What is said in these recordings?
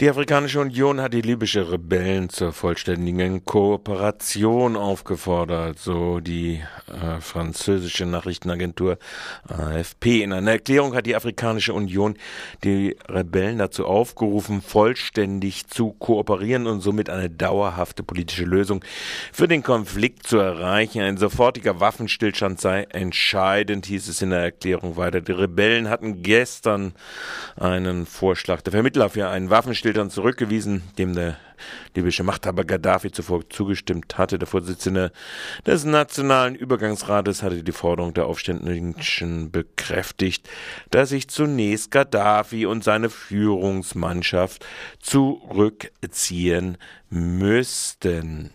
Die Afrikanische Union hat die libysche Rebellen zur vollständigen Kooperation aufgefordert, so die äh, französische Nachrichtenagentur AFP. In einer Erklärung hat die Afrikanische Union die Rebellen dazu aufgerufen, vollständig zu kooperieren und somit eine dauerhafte politische Lösung für den Konflikt zu erreichen. Ein sofortiger Waffenstillstand sei entscheidend, hieß es in der Erklärung weiter. Die Rebellen hatten gestern einen Vorschlag der Vermittler für einen Waffenstillstand Stillstand zurückgewiesen, dem der libysche Machthaber Gaddafi zuvor zugestimmt hatte. Der Vorsitzende des Nationalen Übergangsrates hatte die Forderung der Aufständischen bekräftigt, dass sich zunächst Gaddafi und seine Führungsmannschaft zurückziehen müssten.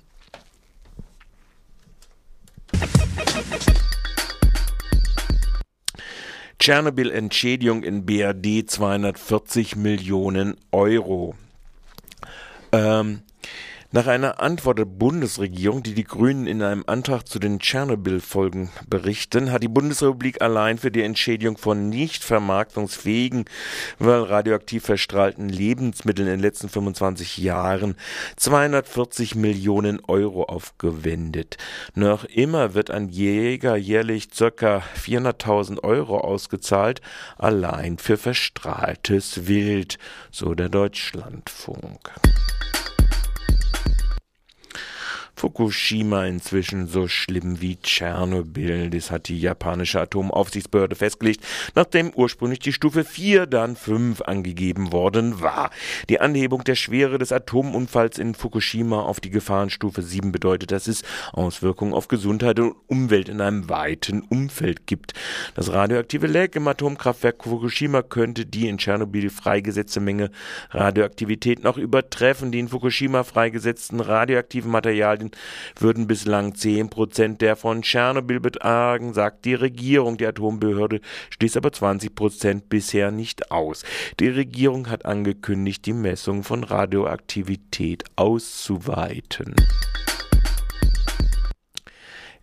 Tschernobyl-Entschädigung in BRD 240 Millionen Euro. Ähm, nach einer Antwort der Bundesregierung, die die Grünen in einem Antrag zu den Tschernobyl-Folgen berichten, hat die Bundesrepublik allein für die Entschädigung von nicht vermarktungsfähigen, weil radioaktiv verstrahlten Lebensmitteln in den letzten 25 Jahren 240 Millionen Euro aufgewendet. Noch immer wird ein Jäger jährlich ca. 400.000 Euro ausgezahlt, allein für verstrahltes Wild, so der Deutschlandfunk. Fukushima inzwischen so schlimm wie Tschernobyl. Das hat die japanische Atomaufsichtsbehörde festgelegt, nachdem ursprünglich die Stufe 4 dann 5 angegeben worden war. Die Anhebung der Schwere des Atomunfalls in Fukushima auf die Gefahrenstufe 7 bedeutet, dass es Auswirkungen auf Gesundheit und Umwelt in einem weiten Umfeld gibt. Das radioaktive Leck im Atomkraftwerk Fukushima könnte die in Tschernobyl freigesetzte Menge Radioaktivität noch übertreffen. Die in Fukushima freigesetzten radioaktiven Materialien würden bislang 10 Prozent der von Tschernobyl betragen, sagt die Regierung. Die Atombehörde schließt aber 20 Prozent bisher nicht aus. Die Regierung hat angekündigt, die Messung von Radioaktivität auszuweiten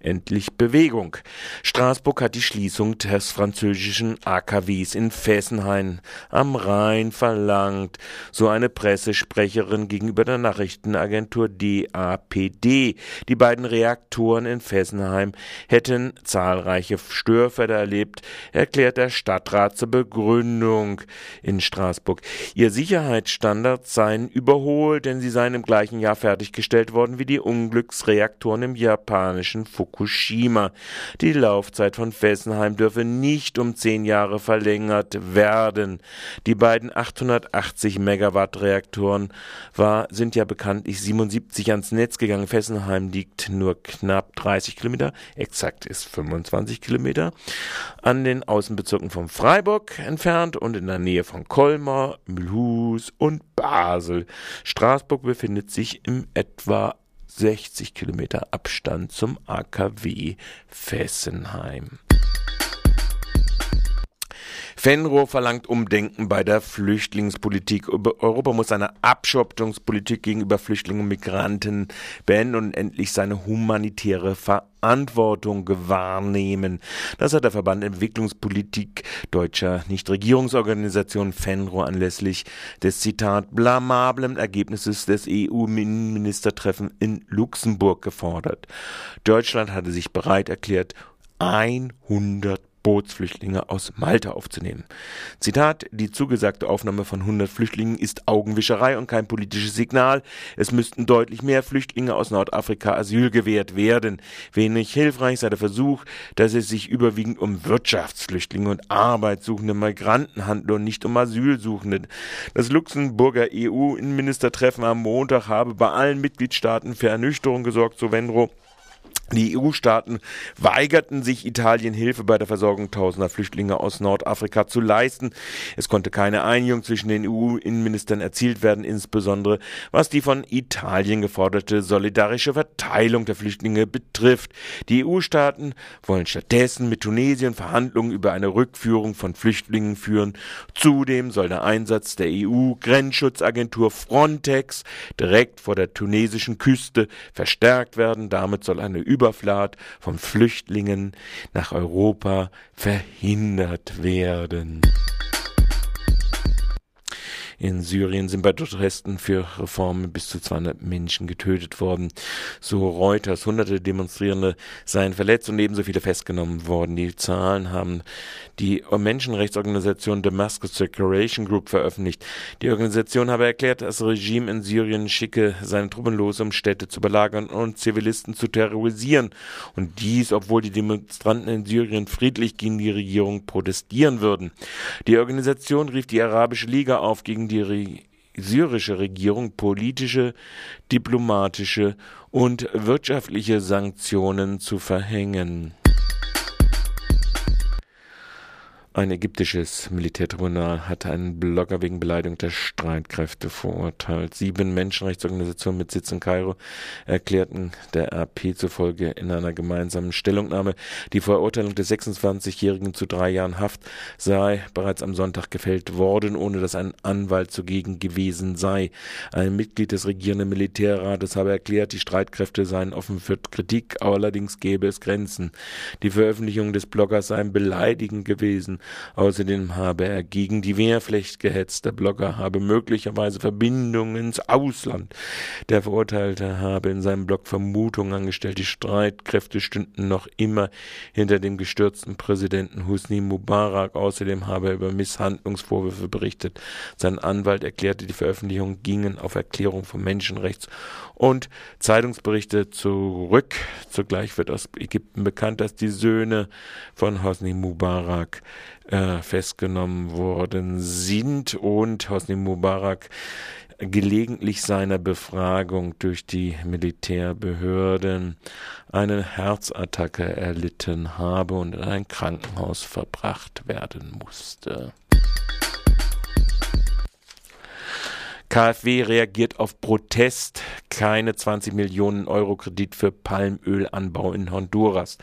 endlich Bewegung. Straßburg hat die Schließung des französischen AKWs in Fessenhain am Rhein verlangt, so eine Pressesprecherin gegenüber der Nachrichtenagentur DAPD. Die beiden Reaktoren in Fessenheim hätten zahlreiche Störfälle erlebt, erklärt der Stadtrat zur Begründung in Straßburg. Ihr Sicherheitsstandards seien überholt, denn sie seien im gleichen Jahr fertiggestellt worden wie die Unglücksreaktoren im japanischen Fukushima. Fukushima. Die Laufzeit von Fessenheim dürfe nicht um zehn Jahre verlängert werden. Die beiden 880 Megawatt Reaktoren war, sind ja bekanntlich 77 ans Netz gegangen. Fessenheim liegt nur knapp 30 Kilometer, exakt ist 25 Kilometer, an den Außenbezirken von Freiburg entfernt und in der Nähe von Colmar, Mulhouse und Basel. Straßburg befindet sich im etwa 60 Kilometer Abstand zum AKW Fessenheim. Fenro verlangt Umdenken bei der Flüchtlingspolitik. Europa muss seine Abschottungspolitik gegenüber Flüchtlingen und Migranten beenden und endlich seine humanitäre Verantwortung wahrnehmen. Das hat der Verband Entwicklungspolitik deutscher Nichtregierungsorganisationen Fenro anlässlich des Zitat blamablen Ergebnisses des EU-Ministertreffens in Luxemburg gefordert. Deutschland hatte sich bereit erklärt, 100 Bootsflüchtlinge aus Malta aufzunehmen. Zitat, die zugesagte Aufnahme von 100 Flüchtlingen ist Augenwischerei und kein politisches Signal. Es müssten deutlich mehr Flüchtlinge aus Nordafrika Asyl gewährt werden. Wenig hilfreich sei der Versuch, dass es sich überwiegend um Wirtschaftsflüchtlinge und arbeitssuchende Migranten handle und nicht um Asylsuchende. Das Luxemburger EU-Innenministertreffen am Montag habe bei allen Mitgliedstaaten für Ernüchterung gesorgt, so Wenro. Die EU-Staaten weigerten sich, Italien Hilfe bei der Versorgung tausender Flüchtlinge aus Nordafrika zu leisten. Es konnte keine Einigung zwischen den EU-Innenministern erzielt werden, insbesondere was die von Italien geforderte solidarische Verteilung der Flüchtlinge betrifft. Die EU-Staaten wollen stattdessen mit Tunesien Verhandlungen über eine Rückführung von Flüchtlingen führen. Zudem soll der Einsatz der EU-Grenzschutzagentur Frontex direkt vor der tunesischen Küste verstärkt werden. Damit soll eine Überfahrt von Flüchtlingen nach Europa verhindert werden. In Syrien sind bei Protesten für Reformen bis zu 200 Menschen getötet worden. So Reuters, hunderte Demonstrierende seien verletzt und ebenso viele festgenommen worden. Die Zahlen haben die Menschenrechtsorganisation Damascus Declaration Group veröffentlicht. Die Organisation habe erklärt, das Regime in Syrien schicke seine Truppen los, um Städte zu belagern und Zivilisten zu terrorisieren. Und dies, obwohl die Demonstranten in Syrien friedlich gegen die Regierung protestieren würden. Die Organisation rief die Arabische Liga auf, gegen die Re syrische Regierung politische, diplomatische und wirtschaftliche Sanktionen zu verhängen. Ein ägyptisches Militärtribunal hat einen Blogger wegen Beleidigung der Streitkräfte verurteilt. Sieben Menschenrechtsorganisationen mit Sitz in Kairo erklärten der RP zufolge in einer gemeinsamen Stellungnahme, die Verurteilung des 26-Jährigen zu drei Jahren Haft sei bereits am Sonntag gefällt worden, ohne dass ein Anwalt zugegen gewesen sei. Ein Mitglied des regierenden Militärrates habe erklärt, die Streitkräfte seien offen für Kritik, allerdings gäbe es Grenzen. Die Veröffentlichung des Bloggers sei beleidigend gewesen. Außerdem habe er gegen die Wehrpflicht gehetzt. Der Blogger habe möglicherweise Verbindungen ins Ausland. Der Verurteilte habe in seinem Blog Vermutungen angestellt, die Streitkräfte stünden noch immer hinter dem gestürzten Präsidenten Husni Mubarak. Außerdem habe er über Misshandlungsvorwürfe berichtet. Sein Anwalt erklärte, die Veröffentlichungen gingen auf Erklärung von Menschenrechts und Zeitungsberichte zurück. Zugleich wird aus Ägypten bekannt, dass die Söhne von Hosni Mubarak äh, festgenommen worden sind und Hosni Mubarak gelegentlich seiner Befragung durch die Militärbehörden eine Herzattacke erlitten habe und in ein Krankenhaus verbracht werden musste. KfW reagiert auf Protest. Keine 20 Millionen Euro Kredit für Palmölanbau in Honduras.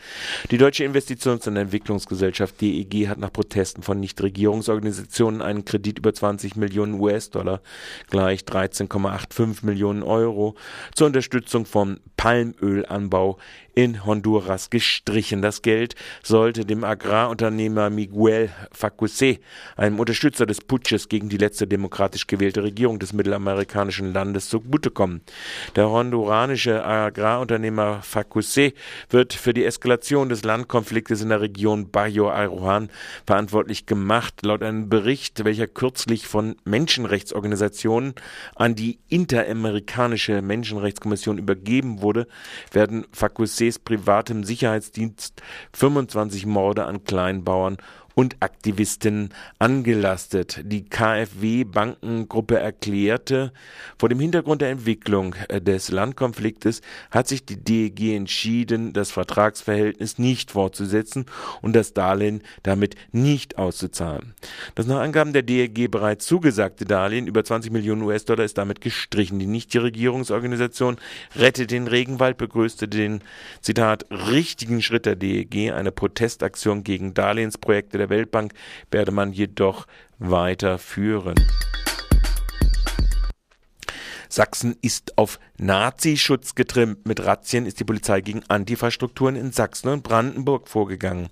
Die Deutsche Investitions- und Entwicklungsgesellschaft DEG hat nach Protesten von Nichtregierungsorganisationen einen Kredit über 20 Millionen US-Dollar, gleich 13,85 Millionen Euro, zur Unterstützung von Palmölanbau in Honduras gestrichen. Das Geld sollte dem Agrarunternehmer Miguel Facuse, einem Unterstützer des Putsches gegen die letzte demokratisch gewählte Regierung des mittelamerikanischen Landes, zugutekommen. Der honduranische Agrarunternehmer Facuse wird für die Eskalation des Landkonfliktes in der Region Bayo Aruan verantwortlich gemacht. Laut einem Bericht, welcher kürzlich von Menschenrechtsorganisationen an die Interamerikanische Menschenrechtskommission übergeben wurde, werden Facuses privatem Sicherheitsdienst 25 Morde an Kleinbauern und Aktivisten angelastet. Die KfW-Bankengruppe erklärte, vor dem Hintergrund der Entwicklung äh, des Landkonfliktes hat sich die DEG entschieden, das Vertragsverhältnis nicht fortzusetzen und das Darlehen damit nicht auszuzahlen. Das nach Angaben der DEG bereits zugesagte Darlehen über 20 Millionen US-Dollar ist damit gestrichen. Die Nichtregierungsorganisation Rettet den Regenwald begrüßte den, Zitat, richtigen Schritt der DEG, eine Protestaktion gegen Darlehensprojekte der Weltbank werde man jedoch weiterführen. Sachsen ist auf Nazischutz getrimmt. Mit Razzien ist die Polizei gegen Antifa-Strukturen in Sachsen und Brandenburg vorgegangen.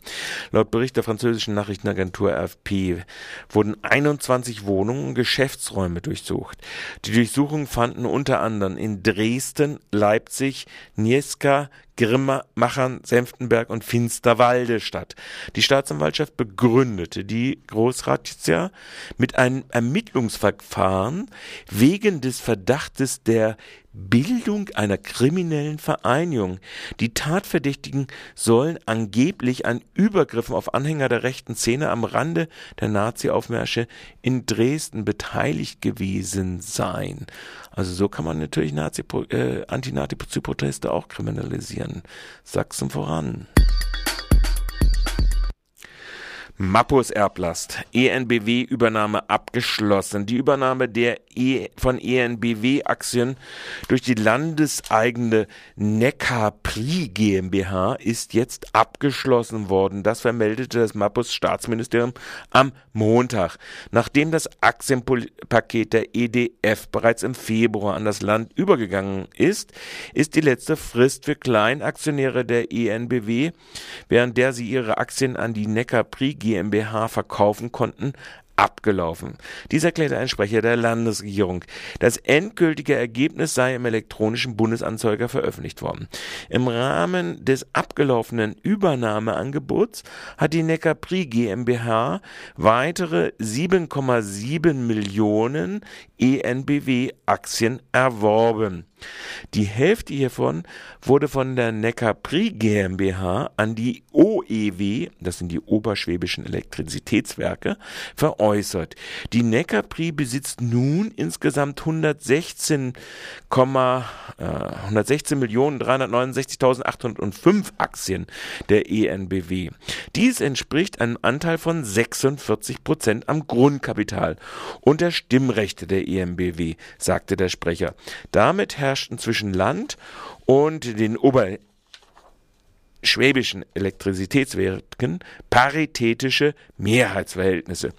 Laut Bericht der französischen Nachrichtenagentur AFP wurden 21 Wohnungen und Geschäftsräume durchsucht. Die Durchsuchungen fanden unter anderem in Dresden, Leipzig, Nieska, Grimmachern, Senftenberg und Finsterwalde statt. Die Staatsanwaltschaft begründete die Großrazzia mit einem Ermittlungsverfahren wegen des Verdachtes der Bildung einer kriminellen Vereinigung. Die Tatverdächtigen sollen angeblich an Übergriffen auf Anhänger der rechten Szene am Rande der Nazi-Aufmärsche in Dresden beteiligt gewesen sein. Also so kann man natürlich Nazi, äh, Anti-Nazi-Proteste auch kriminalisieren. Sachsen voran. Mappos Erblast. ENBW-Übernahme abgeschlossen. Die Übernahme der e von ENBW-Aktien durch die landeseigene Neckar-Pri GmbH ist jetzt abgeschlossen worden. Das vermeldete das Mappos Staatsministerium am Montag. Nachdem das Aktienpaket der EDF bereits im Februar an das Land übergegangen ist, ist die letzte Frist für Kleinaktionäre der ENBW, während der sie ihre Aktien an die Neckar-Pri GmbH verkaufen konnten, abgelaufen. Dies erklärte ein Sprecher der Landesregierung. Das endgültige Ergebnis sei im elektronischen Bundesanzeiger veröffentlicht worden. Im Rahmen des abgelaufenen Übernahmeangebots hat die Neckarpri GmbH weitere 7,7 Millionen ENBW-Aktien erworben. Die Hälfte hiervon wurde von der Neckarpri GmbH an die OEW, das sind die Oberschwäbischen Elektrizitätswerke, veräußert. Die Neckarpri besitzt nun insgesamt 116, äh, 116 Millionen 369.805 Aktien der ENBW. Dies entspricht einem Anteil von 46 Prozent am Grundkapital und der Stimmrechte der ENBW, sagte der Sprecher. Damit herrschten zwischen Land und den oberschwäbischen Elektrizitätswerken paritätische Mehrheitsverhältnisse.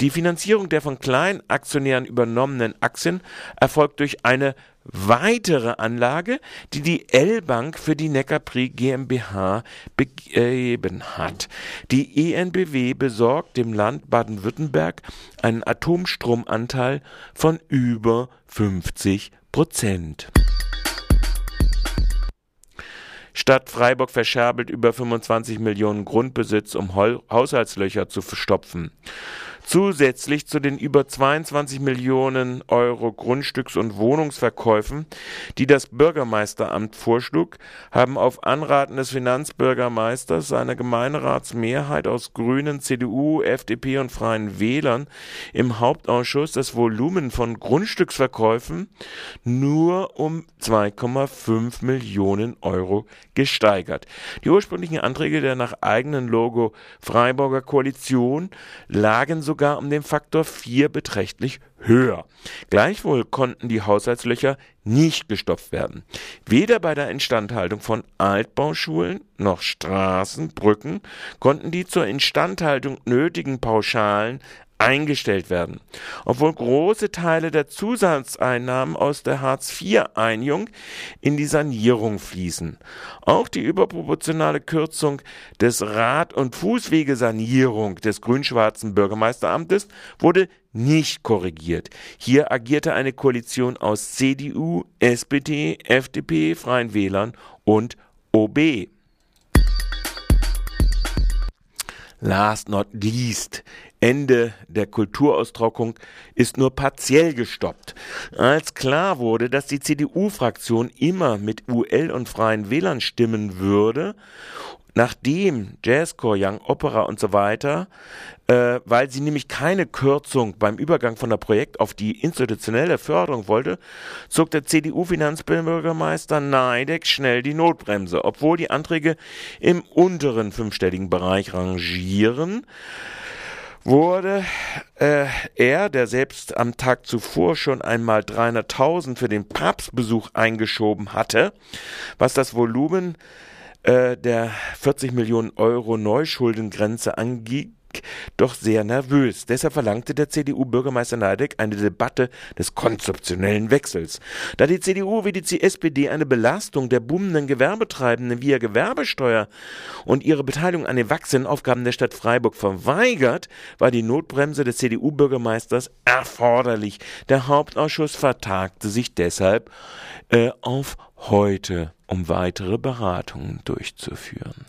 Die Finanzierung der von Kleinaktionären übernommenen Aktien erfolgt durch eine weitere Anlage, die die L-Bank für die Neckarpri GmbH begeben hat. Die ENBW besorgt dem Land Baden-Württemberg einen Atomstromanteil von über 50 Prozent. Stadt Freiburg verscherbelt über 25 Millionen Grundbesitz, um Haushaltslöcher zu verstopfen. Zusätzlich zu den über 22 Millionen Euro Grundstücks- und Wohnungsverkäufen, die das Bürgermeisteramt vorschlug, haben auf Anraten des Finanzbürgermeisters seine Gemeinderatsmehrheit aus Grünen, CDU, FDP und Freien Wählern im Hauptausschuss das Volumen von Grundstücksverkäufen nur um 2,5 Millionen Euro gesteigert. Die ursprünglichen Anträge der nach eigenem Logo Freiburger Koalition lagen sogar sogar um den Faktor 4 beträchtlich höher. Gleichwohl konnten die Haushaltslöcher nicht gestopft werden. Weder bei der Instandhaltung von Altbauschulen noch Straßen, Brücken konnten die zur Instandhaltung nötigen Pauschalen eingestellt werden. Obwohl große Teile der Zusatzeinnahmen aus der Hartz-IV-Einigung in die Sanierung fließen. Auch die überproportionale Kürzung des Rad- und Fußwegesanierung des grün-schwarzen Bürgermeisteramtes wurde nicht korrigiert. Hier agierte eine Koalition aus CDU, SPD, FDP, Freien Wählern und OB. Last not least, Ende der Kulturaustragung ist nur partiell gestoppt. Als klar wurde, dass die CDU-Fraktion immer mit UL und Freien Wählern stimmen würde nachdem Jazzcore, Young Opera und so weiter, äh, weil sie nämlich keine Kürzung beim Übergang von der Projekt auf die institutionelle Förderung wollte, zog der CDU-Finanzbürgermeister Neideck schnell die Notbremse, obwohl die Anträge im unteren fünfstelligen Bereich rangieren wurde äh, er, der selbst am Tag zuvor schon einmal 300.000 für den Papstbesuch eingeschoben hatte, was das Volumen äh, der 40 Millionen Euro Neuschuldengrenze angeht, doch sehr nervös. Deshalb verlangte der CDU-Bürgermeister Neideck eine Debatte des konzeptionellen Wechsels. Da die CDU wie die SPD eine Belastung der boomenden Gewerbetreibenden via Gewerbesteuer und ihre Beteiligung an den wachsenden Aufgaben der Stadt Freiburg verweigert, war die Notbremse des CDU-Bürgermeisters erforderlich. Der Hauptausschuss vertagte sich deshalb äh, auf heute, um weitere Beratungen durchzuführen.